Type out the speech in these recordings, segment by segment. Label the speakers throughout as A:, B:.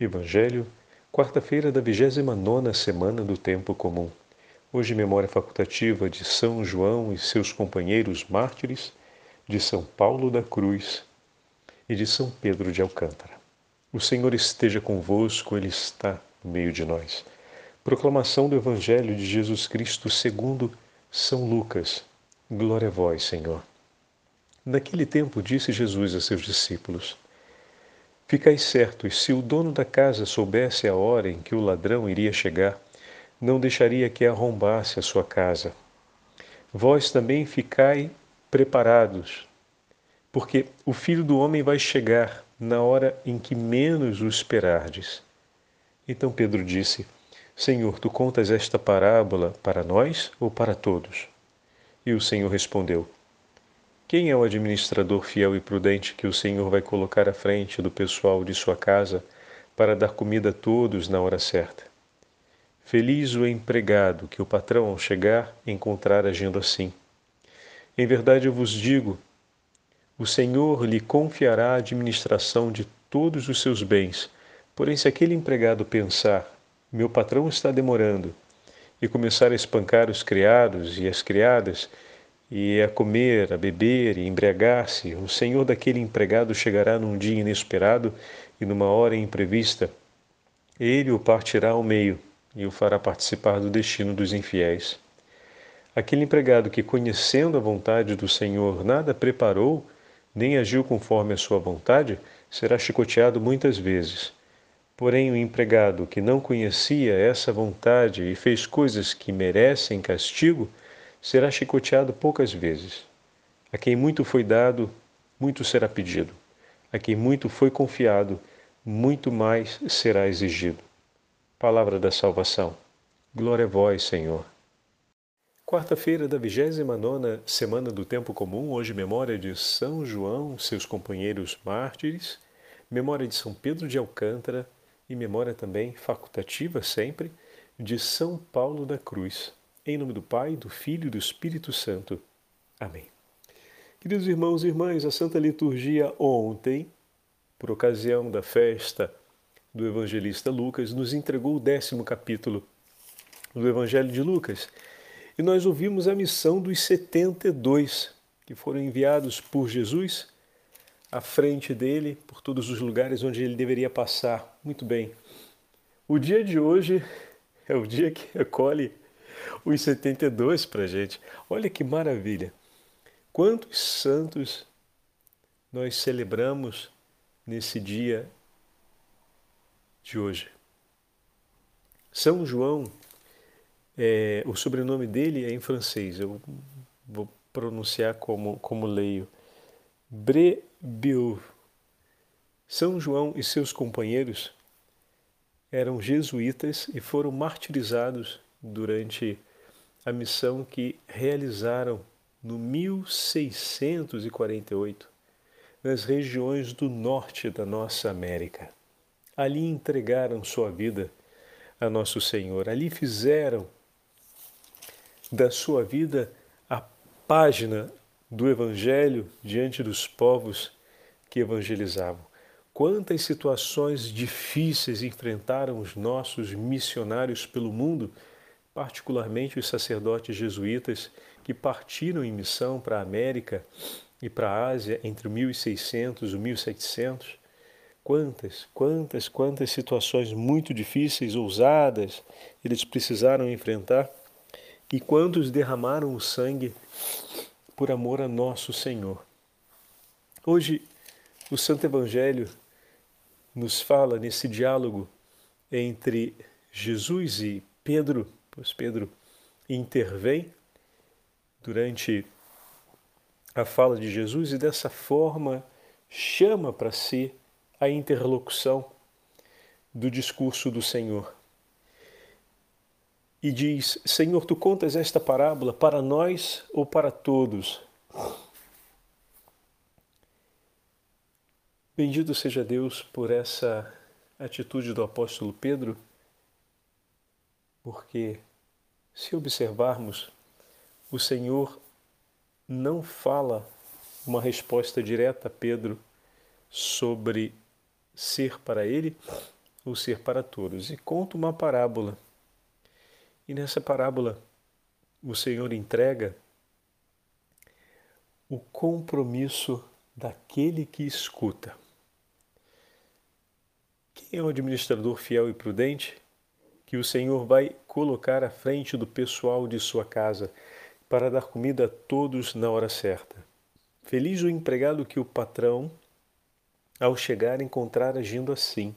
A: Evangelho, quarta-feira da 29 semana do Tempo Comum. Hoje, memória facultativa de São João e seus companheiros mártires, de São Paulo da Cruz e de São Pedro de Alcântara. O Senhor esteja convosco, Ele está no meio de nós. Proclamação do Evangelho de Jesus Cristo segundo São Lucas. Glória a vós, Senhor. Naquele tempo disse Jesus a seus discípulos: Ficai certos, se o dono da casa soubesse a hora em que o ladrão iria chegar, não deixaria que arrombasse a sua casa. Vós também ficai preparados, porque o filho do homem vai chegar na hora em que menos o esperardes. Então Pedro disse: Senhor, tu contas esta parábola para nós ou para todos? E o Senhor respondeu: quem é o administrador fiel e prudente que o Senhor vai colocar à frente do pessoal de sua casa para dar comida a todos na hora certa? Feliz o empregado que o patrão, ao chegar, encontrar agindo assim. Em verdade eu vos digo: o Senhor lhe confiará a administração de todos os seus bens. Porém, se aquele empregado pensar: meu patrão está demorando, e começar a espancar os criados e as criadas, e a comer, a beber e embriagar-se, o senhor daquele empregado chegará num dia inesperado e numa hora imprevista. Ele o partirá ao meio e o fará participar do destino dos infiéis. Aquele empregado que, conhecendo a vontade do Senhor, nada preparou, nem agiu conforme a sua vontade, será chicoteado muitas vezes. Porém, o empregado que não conhecia essa vontade e fez coisas que merecem castigo, será chicoteado poucas vezes. A quem muito foi dado, muito será pedido. A quem muito foi confiado, muito mais será exigido. Palavra da salvação. Glória a vós, Senhor. Quarta-feira da 29 semana do Tempo Comum, hoje memória de São João, seus companheiros mártires, memória de São Pedro de Alcântara e memória também facultativa sempre de São Paulo da Cruz. Em nome do Pai, do Filho e do Espírito Santo. Amém. Queridos irmãos e irmãs, a Santa Liturgia ontem, por ocasião da festa do evangelista Lucas, nos entregou o décimo capítulo do Evangelho de Lucas. E nós ouvimos a missão dos 72 que foram enviados por Jesus à frente dele, por todos os lugares onde ele deveria passar. Muito bem. O dia de hoje é o dia que recolhe os 72 para gente. Olha que maravilha! Quantos santos nós celebramos nesse dia de hoje? São João, é, o sobrenome dele é em francês, eu vou pronunciar como, como leio. Brébeuf. São João e seus companheiros eram jesuítas e foram martirizados durante a missão que realizaram no 1648 nas regiões do norte da nossa América. Ali entregaram sua vida a Nosso Senhor, ali fizeram da sua vida a página do Evangelho diante dos povos que evangelizavam. Quantas situações difíceis enfrentaram os nossos missionários pelo mundo particularmente os sacerdotes jesuítas que partiram em missão para a América e para a Ásia entre o 1600 e o 1700. Quantas, quantas, quantas situações muito difíceis, ousadas, eles precisaram enfrentar e quantos derramaram o sangue por amor a nosso Senhor. Hoje, o Santo Evangelho nos fala nesse diálogo entre Jesus e Pedro Pois Pedro intervém durante a fala de Jesus e dessa forma chama para si a interlocução do discurso do Senhor. E diz: Senhor, tu contas esta parábola para nós ou para todos? Bendito seja Deus por essa atitude do apóstolo Pedro porque, se observarmos, o Senhor não fala uma resposta direta a Pedro sobre ser para ele ou ser para todos. E conta uma parábola. E nessa parábola, o Senhor entrega o compromisso daquele que escuta. Quem é o administrador fiel e prudente que o Senhor vai colocar à frente do pessoal de sua casa para dar comida a todos na hora certa? Feliz o empregado que o patrão, ao chegar, encontrar agindo assim.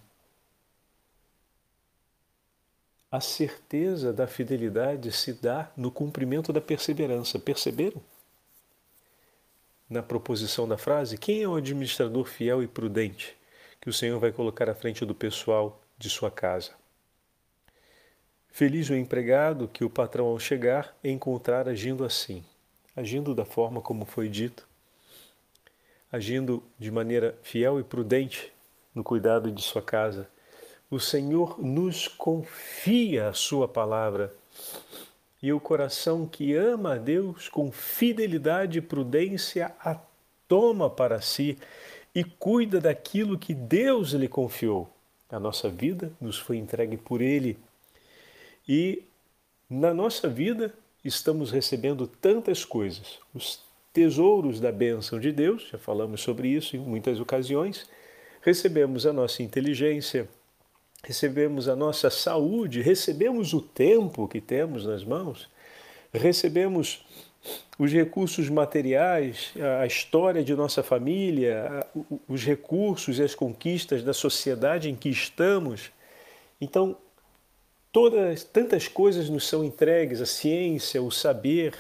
A: A certeza da fidelidade se dá no cumprimento da perseverança. Perceberam? Na proposição da frase, quem é o administrador fiel e prudente que o Senhor vai colocar à frente do pessoal de sua casa? Feliz o empregado que o patrão, ao chegar, encontrar agindo assim, agindo da forma como foi dito, agindo de maneira fiel e prudente no cuidado de sua casa. O Senhor nos confia a sua palavra. E o coração que ama a Deus com fidelidade e prudência a toma para si e cuida daquilo que Deus lhe confiou. A nossa vida nos foi entregue por Ele. E na nossa vida estamos recebendo tantas coisas. Os tesouros da bênção de Deus, já falamos sobre isso em muitas ocasiões, recebemos a nossa inteligência, recebemos a nossa saúde, recebemos o tempo que temos nas mãos, recebemos os recursos materiais, a história de nossa família, os recursos e as conquistas da sociedade em que estamos. Então, todas tantas coisas nos são entregues, a ciência, o saber,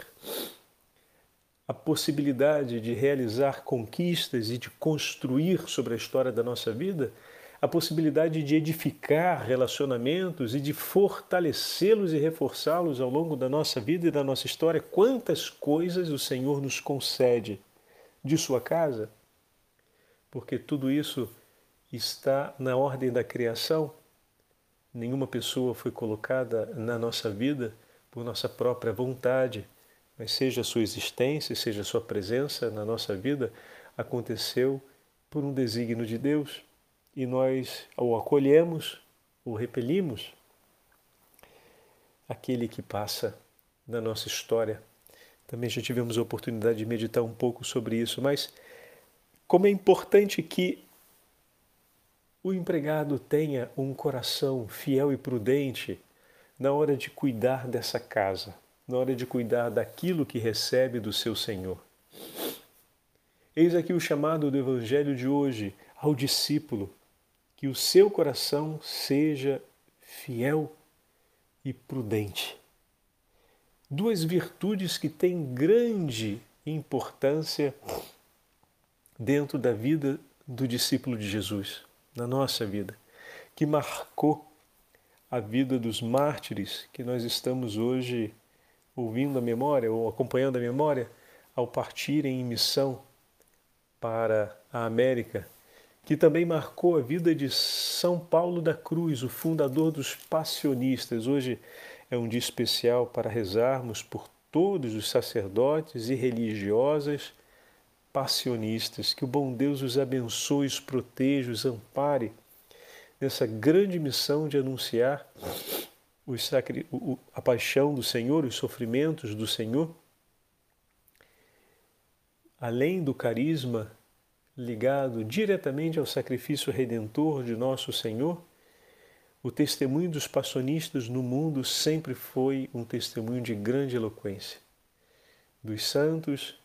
A: a possibilidade de realizar conquistas e de construir sobre a história da nossa vida, a possibilidade de edificar relacionamentos e de fortalecê-los e reforçá-los ao longo da nossa vida e da nossa história. Quantas coisas o Senhor nos concede de sua casa? Porque tudo isso está na ordem da criação. Nenhuma pessoa foi colocada na nossa vida por nossa própria vontade mas seja a sua existência, seja a sua presença na nossa vida, aconteceu por um desígnio de Deus e nós o acolhemos, o repelimos. Aquele que passa na nossa história. Também já tivemos a oportunidade de meditar um pouco sobre isso, mas como é importante que o empregado tenha um coração fiel e prudente na hora de cuidar dessa casa na hora de cuidar daquilo que recebe do seu Senhor. Eis aqui o chamado do Evangelho de hoje ao discípulo, que o seu coração seja fiel e prudente. Duas virtudes que têm grande importância dentro da vida do discípulo de Jesus, na nossa vida, que marcou a vida dos mártires que nós estamos hoje ouvindo a memória ou acompanhando a memória ao partirem em missão para a América, que também marcou a vida de São Paulo da Cruz, o fundador dos passionistas. Hoje é um dia especial para rezarmos por todos os sacerdotes e religiosas passionistas. Que o bom Deus os abençoe, os proteja, os ampare nessa grande missão de anunciar sacri... a paixão do Senhor, os sofrimentos do Senhor, além do carisma ligado diretamente ao sacrifício redentor de nosso Senhor, o testemunho dos passionistas no mundo sempre foi um testemunho de grande eloquência. Dos santos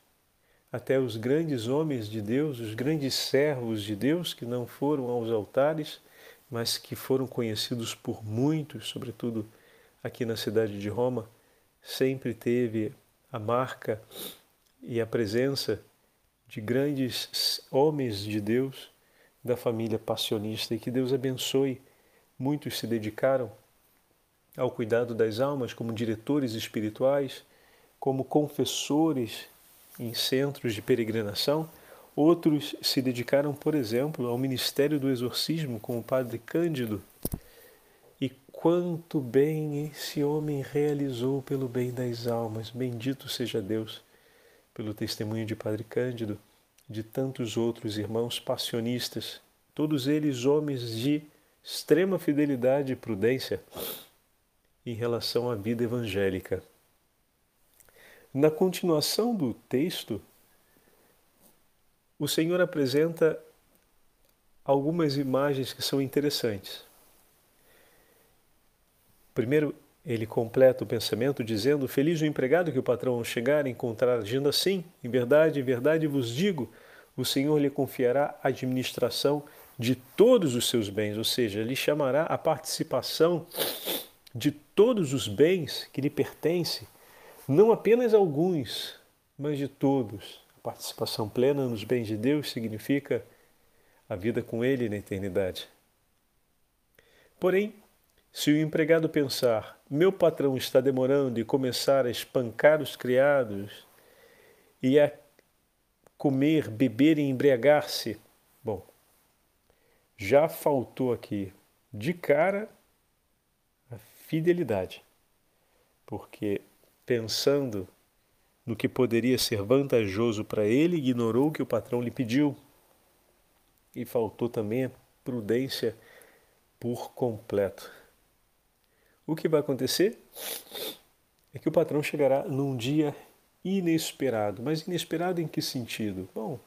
A: até os grandes homens de Deus, os grandes servos de Deus que não foram aos altares, mas que foram conhecidos por muitos, sobretudo aqui na cidade de Roma, sempre teve a marca e a presença de grandes homens de Deus da família passionista e que Deus abençoe. Muitos se dedicaram ao cuidado das almas como diretores espirituais, como confessores em centros de peregrinação Outros se dedicaram, por exemplo, ao ministério do exorcismo, como o padre Cândido. E quanto bem esse homem realizou pelo bem das almas. Bendito seja Deus pelo testemunho de Padre Cândido, de tantos outros irmãos passionistas, todos eles homens de extrema fidelidade e prudência em relação à vida evangélica. Na continuação do texto, o Senhor apresenta algumas imagens que são interessantes. Primeiro, ele completa o pensamento dizendo: Feliz o empregado que o patrão chegar encontrar agindo assim. Em verdade, em verdade vos digo, o Senhor lhe confiará a administração de todos os seus bens, ou seja, lhe chamará a participação de todos os bens que lhe pertencem, não apenas alguns, mas de todos. A participação plena nos bens de Deus significa a vida com Ele na eternidade. Porém, se o empregado pensar, meu patrão está demorando e começar a espancar os criados e a comer, beber e embriagar-se, bom, já faltou aqui de cara a fidelidade, porque pensando no que poderia ser vantajoso para ele, ignorou o que o patrão lhe pediu e faltou também a prudência por completo. O que vai acontecer é que o patrão chegará num dia inesperado. Mas inesperado em que sentido? Bom,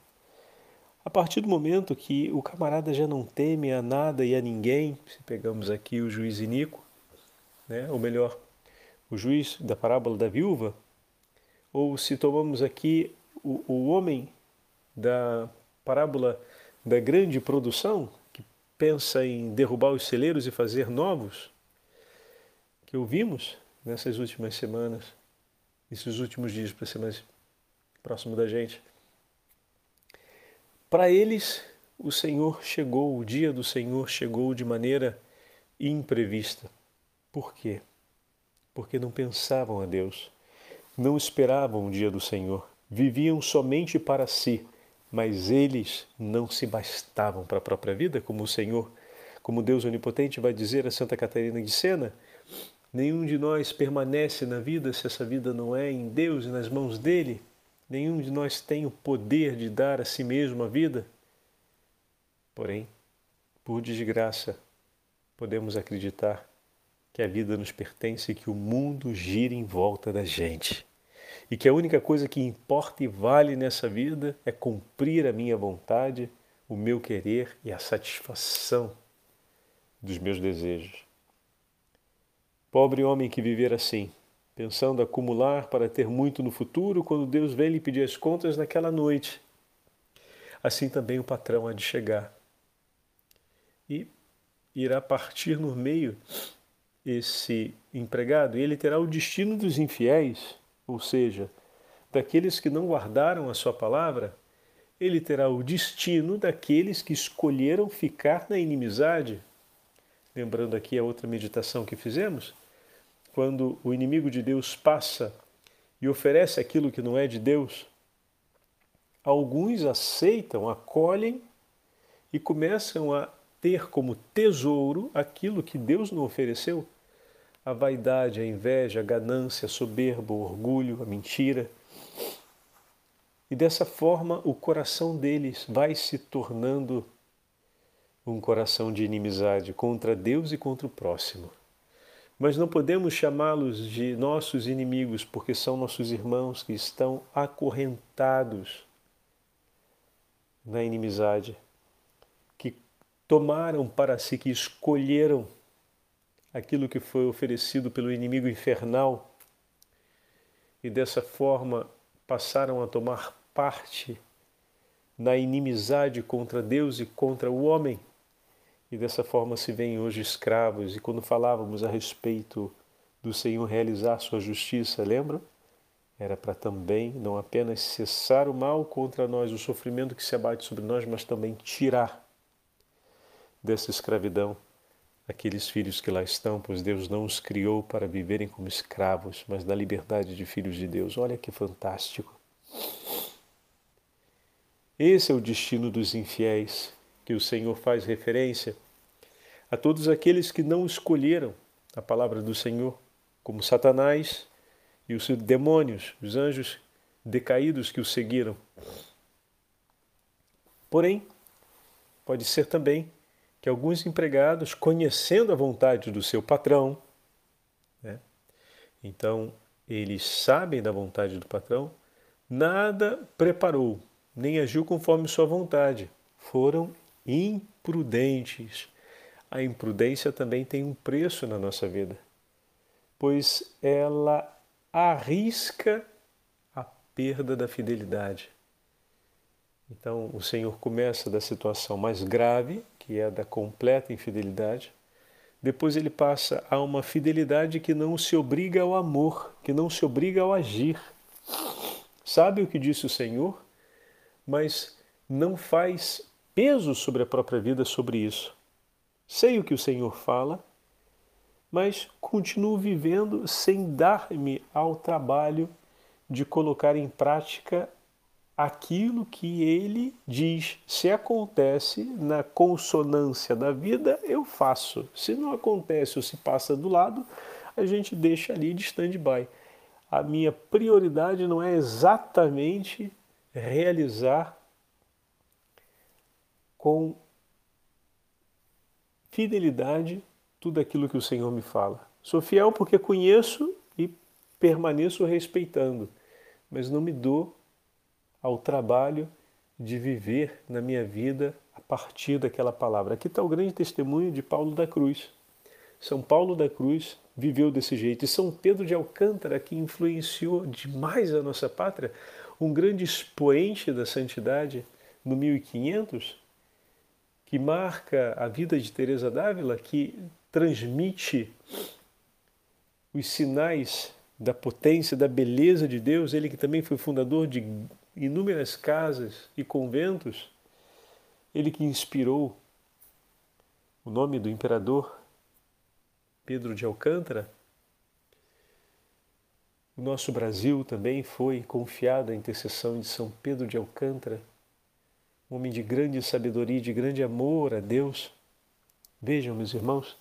A: a partir do momento que o camarada já não teme a nada e a ninguém, se pegamos aqui o juiz Inico, né, ou melhor, o juiz da parábola da viúva, ou se tomamos aqui o, o homem da parábola da grande produção, que pensa em derrubar os celeiros e fazer novos, que ouvimos nessas últimas semanas, nesses últimos dias, para ser mais próximo da gente. Para eles, o Senhor chegou, o dia do Senhor chegou de maneira imprevista. Por quê? Porque não pensavam a Deus, não esperavam o dia do Senhor, viviam somente para si, mas eles não se bastavam para a própria vida, como o Senhor, como Deus onipotente vai dizer a Santa Catarina de Sena, Nenhum de nós permanece na vida se essa vida não é em Deus e nas mãos dele. Nenhum de nós tem o poder de dar a si mesmo a vida. Porém, por desgraça, podemos acreditar que a vida nos pertence e que o mundo gira em volta da gente. E que a única coisa que importa e vale nessa vida é cumprir a minha vontade, o meu querer e a satisfação dos meus desejos. Pobre homem que viver assim, pensando acumular para ter muito no futuro, quando Deus vem lhe pedir as contas naquela noite. Assim também o patrão há de chegar. E irá partir no meio esse empregado, e ele terá o destino dos infiéis, ou seja, daqueles que não guardaram a sua palavra, ele terá o destino daqueles que escolheram ficar na inimizade. Lembrando aqui a outra meditação que fizemos, quando o inimigo de Deus passa e oferece aquilo que não é de Deus, alguns aceitam, acolhem e começam a ter como tesouro aquilo que Deus não ofereceu. A vaidade, a inveja, a ganância, a soberba, o orgulho, a mentira. E dessa forma o coração deles vai se tornando um coração de inimizade contra Deus e contra o próximo. Mas não podemos chamá-los de nossos inimigos, porque são nossos irmãos que estão acorrentados na inimizade, que tomaram para si, que escolheram aquilo que foi oferecido pelo inimigo infernal e dessa forma passaram a tomar parte na inimizade contra Deus e contra o homem. E dessa forma se veem hoje escravos. E quando falávamos a respeito do Senhor realizar sua justiça, lembra? Era para também não apenas cessar o mal contra nós, o sofrimento que se abate sobre nós, mas também tirar dessa escravidão aqueles filhos que lá estão, pois Deus não os criou para viverem como escravos, mas na liberdade de filhos de Deus. Olha que fantástico. Esse é o destino dos infiéis, que o Senhor faz referência a todos aqueles que não escolheram a palavra do Senhor, como Satanás e os demônios, os anjos decaídos que o seguiram. Porém, pode ser também que alguns empregados, conhecendo a vontade do seu patrão, né? então eles sabem da vontade do patrão, nada preparou, nem agiu conforme sua vontade. Foram imprudentes. A imprudência também tem um preço na nossa vida, pois ela arrisca a perda da fidelidade. Então, o Senhor começa da situação mais grave, que é a da completa infidelidade. Depois ele passa a uma fidelidade que não se obriga ao amor, que não se obriga ao agir. Sabe o que disse o Senhor, mas não faz peso sobre a própria vida sobre isso. Sei o que o Senhor fala, mas continuo vivendo sem dar-me ao trabalho de colocar em prática aquilo que ele diz. Se acontece na consonância da vida, eu faço. Se não acontece ou se passa do lado, a gente deixa ali de stand-by. A minha prioridade não é exatamente realizar com fidelidade tudo aquilo que o Senhor me fala. Sou fiel porque conheço e permaneço respeitando, mas não me dou ao trabalho de viver na minha vida a partir daquela palavra. Aqui está o grande testemunho de Paulo da Cruz. São Paulo da Cruz viveu desse jeito. E São Pedro de Alcântara, que influenciou demais a nossa pátria, um grande expoente da santidade no 1500, que marca a vida de Teresa d'Ávila, que transmite os sinais da potência, da beleza de Deus, ele que também foi fundador de inúmeras casas e conventos, ele que inspirou o nome do imperador Pedro de Alcântara. O nosso Brasil também foi confiado à intercessão de São Pedro de Alcântara, um homem de grande sabedoria, de grande amor a Deus. Vejam, meus irmãos,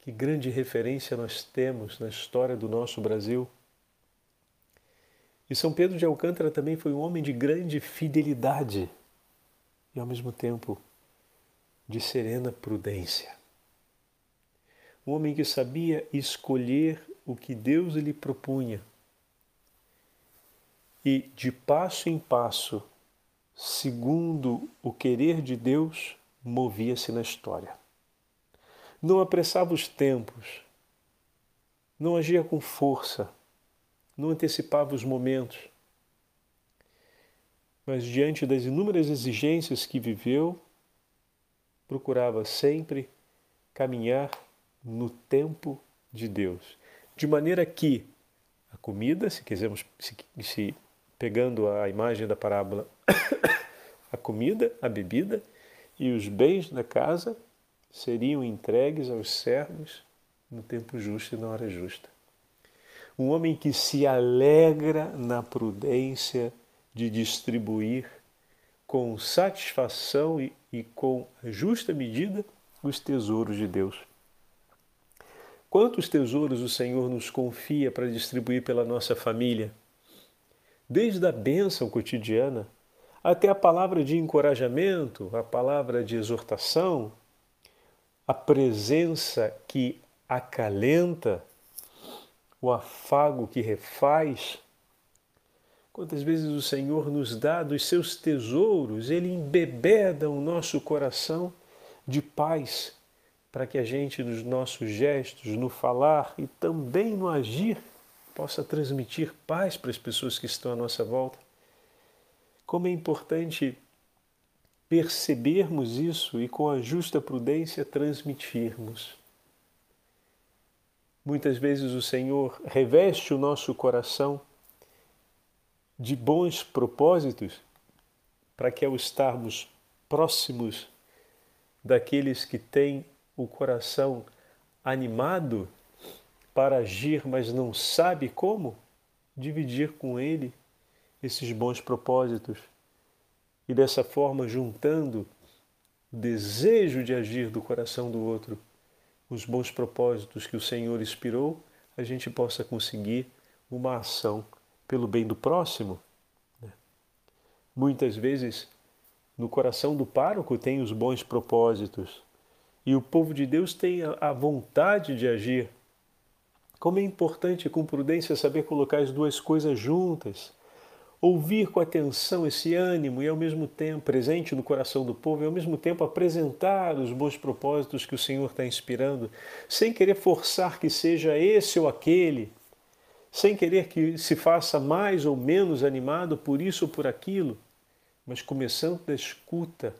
A: que grande referência nós temos na história do nosso Brasil. E São Pedro de Alcântara também foi um homem de grande fidelidade e, ao mesmo tempo, de serena prudência. Um homem que sabia escolher o que Deus lhe propunha e, de passo em passo, segundo o querer de Deus, movia-se na história. Não apressava os tempos, não agia com força, não antecipava os momentos. Mas diante das inúmeras exigências que viveu, procurava sempre caminhar no tempo de Deus. De maneira que a comida, se quisermos, se, se pegando a imagem da parábola, a comida, a bebida e os bens da casa seriam entregues aos servos no tempo justo e na hora justa um homem que se alegra na prudência de distribuir com satisfação e, e com justa medida os tesouros de Deus. Quantos tesouros o Senhor nos confia para distribuir pela nossa família? Desde a bênção cotidiana até a palavra de encorajamento, a palavra de exortação, a presença que acalenta, o afago que refaz. Quantas vezes o Senhor nos dá dos seus tesouros, Ele embebeda o nosso coração de paz, para que a gente, nos nossos gestos, no falar e também no agir, possa transmitir paz para as pessoas que estão à nossa volta. Como é importante percebermos isso e, com a justa prudência, transmitirmos. Muitas vezes o Senhor reveste o nosso coração de bons propósitos para que ao estarmos próximos daqueles que têm o coração animado para agir, mas não sabe como, dividir com ele esses bons propósitos. E dessa forma juntando o desejo de agir do coração do outro os bons propósitos que o Senhor inspirou, a gente possa conseguir uma ação pelo bem do próximo. Né? Muitas vezes no coração do pároco tem os bons propósitos e o povo de Deus tem a vontade de agir. Como é importante com prudência saber colocar as duas coisas juntas ouvir com atenção esse ânimo e ao mesmo tempo presente no coração do povo e ao mesmo tempo apresentar os bons propósitos que o Senhor está inspirando, sem querer forçar que seja esse ou aquele, sem querer que se faça mais ou menos animado por isso ou por aquilo, mas começando da escuta,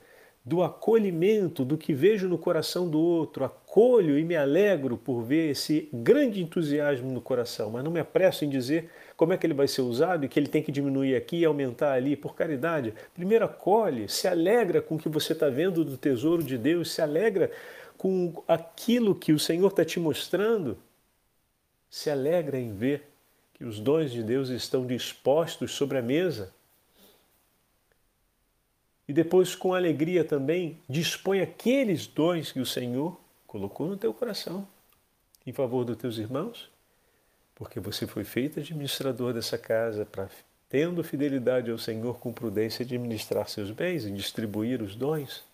A: do acolhimento do que vejo no coração do outro, acolho e me alegro por ver esse grande entusiasmo no coração, mas não me apresso em dizer como é que ele vai ser usado e que ele tem que diminuir aqui e aumentar ali, por caridade. Primeiro acolhe, se alegra com o que você está vendo do tesouro de Deus, se alegra com aquilo que o Senhor está te mostrando, se alegra em ver que os dons de Deus estão dispostos sobre a mesa. E depois, com alegria também, dispõe aqueles dons que o Senhor colocou no teu coração em favor dos teus irmãos porque você foi feito administrador dessa casa para, tendo fidelidade ao Senhor com prudência, administrar seus bens e distribuir os dons.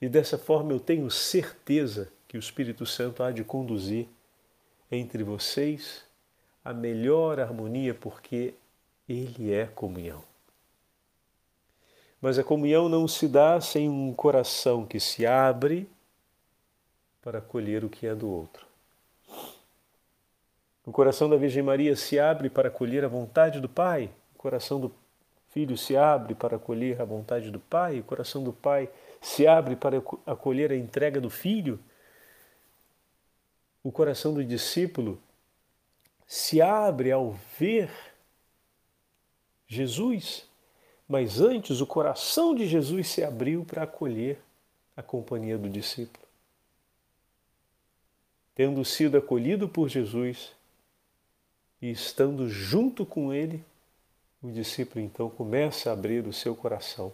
A: E dessa forma eu tenho certeza que o Espírito Santo há de conduzir entre vocês a melhor harmonia, porque Ele é comunhão. Mas a comunhão não se dá sem um coração que se abre para acolher o que é do outro. O coração da Virgem Maria se abre para acolher a vontade do Pai, o coração do Filho se abre para acolher a vontade do Pai, o coração do Pai se abre para acolher a entrega do Filho. O coração do discípulo se abre ao ver Jesus, mas antes o coração de Jesus se abriu para acolher a companhia do discípulo. Tendo sido acolhido por Jesus, e estando junto com ele, o discípulo então começa a abrir o seu coração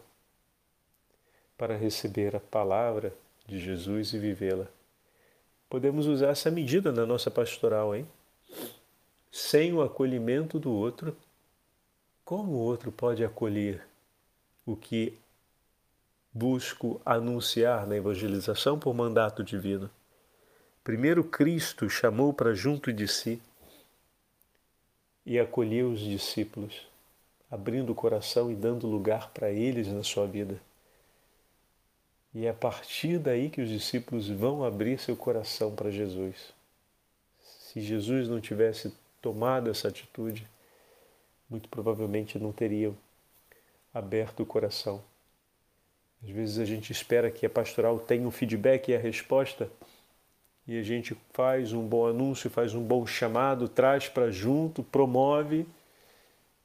A: para receber a palavra de Jesus e vivê-la. Podemos usar essa medida na nossa pastoral, hein? Sem o acolhimento do outro, como o outro pode acolher o que busco anunciar na evangelização por mandato divino? Primeiro, Cristo chamou para junto de si e acolheu os discípulos, abrindo o coração e dando lugar para eles na sua vida. E é a partir daí que os discípulos vão abrir seu coração para Jesus. Se Jesus não tivesse tomado essa atitude, muito provavelmente não teriam aberto o coração. Às vezes a gente espera que a pastoral tenha um feedback e a resposta e a gente faz um bom anúncio, faz um bom chamado, traz para junto, promove,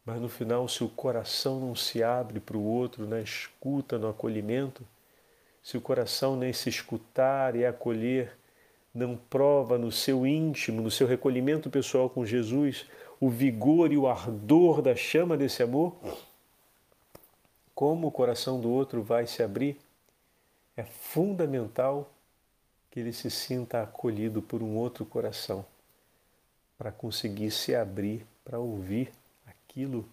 A: mas no final, se o coração não se abre para o outro, na escuta, no acolhimento, se o coração nem se escutar e acolher, não prova no seu íntimo, no seu recolhimento pessoal com Jesus, o vigor e o ardor da chama desse amor, como o coração do outro vai se abrir? É fundamental que ele se sinta acolhido por um outro coração, para conseguir se abrir para ouvir aquilo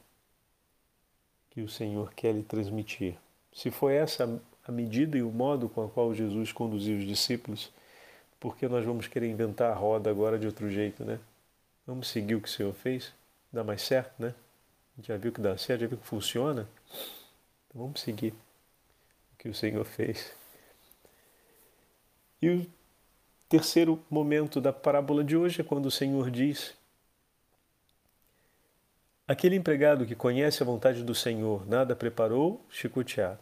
A: que o Senhor quer lhe transmitir. Se foi essa a medida e o modo com a qual Jesus conduziu os discípulos, por que nós vamos querer inventar a roda agora de outro jeito, né? Vamos seguir o que o Senhor fez? Dá mais certo, né? Já viu que dá certo, já viu que funciona? Então vamos seguir o que o Senhor fez. E o terceiro momento da parábola de hoje é quando o Senhor diz: Aquele empregado que conhece a vontade do Senhor nada preparou, chicoteado.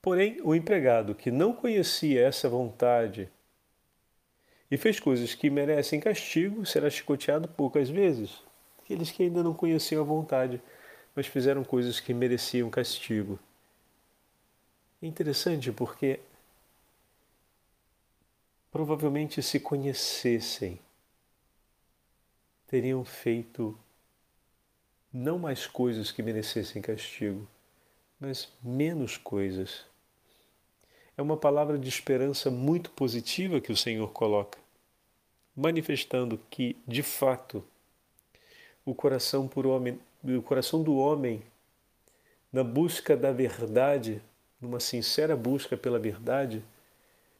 A: Porém, o empregado que não conhecia essa vontade e fez coisas que merecem castigo será chicoteado poucas vezes. Aqueles que ainda não conheciam a vontade, mas fizeram coisas que mereciam castigo. É interessante porque provavelmente se conhecessem, teriam feito não mais coisas que merecessem castigo, mas menos coisas. É uma palavra de esperança muito positiva que o Senhor coloca, manifestando que, de fato, o coração, por homem, o coração do homem na busca da verdade, numa sincera busca pela verdade,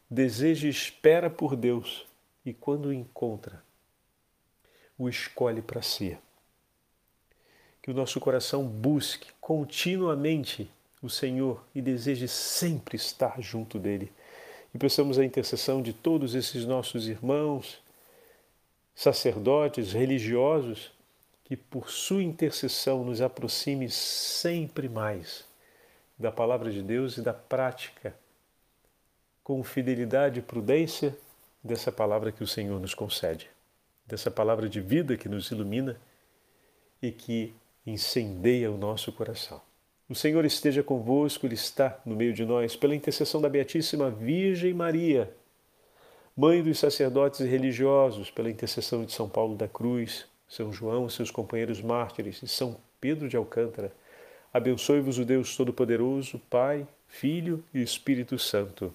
A: deseja e espera por Deus e quando o encontra, o escolhe para si. Que o nosso coração busque continuamente o Senhor e deseje sempre estar junto dele. E peçamos a intercessão de todos esses nossos irmãos, sacerdotes, religiosos, que por sua intercessão nos aproxime sempre mais da palavra de Deus e da prática com fidelidade e prudência dessa palavra que o Senhor nos concede, dessa palavra de vida que nos ilumina e que incendeia o nosso coração. O Senhor esteja convosco, Ele está no meio de nós, pela intercessão da Beatíssima Virgem Maria, Mãe dos sacerdotes e religiosos, pela intercessão de São Paulo da Cruz, São João, seus companheiros mártires e São Pedro de Alcântara, abençoe-vos o Deus Todo-Poderoso, Pai, Filho e Espírito Santo.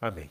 A: Amém.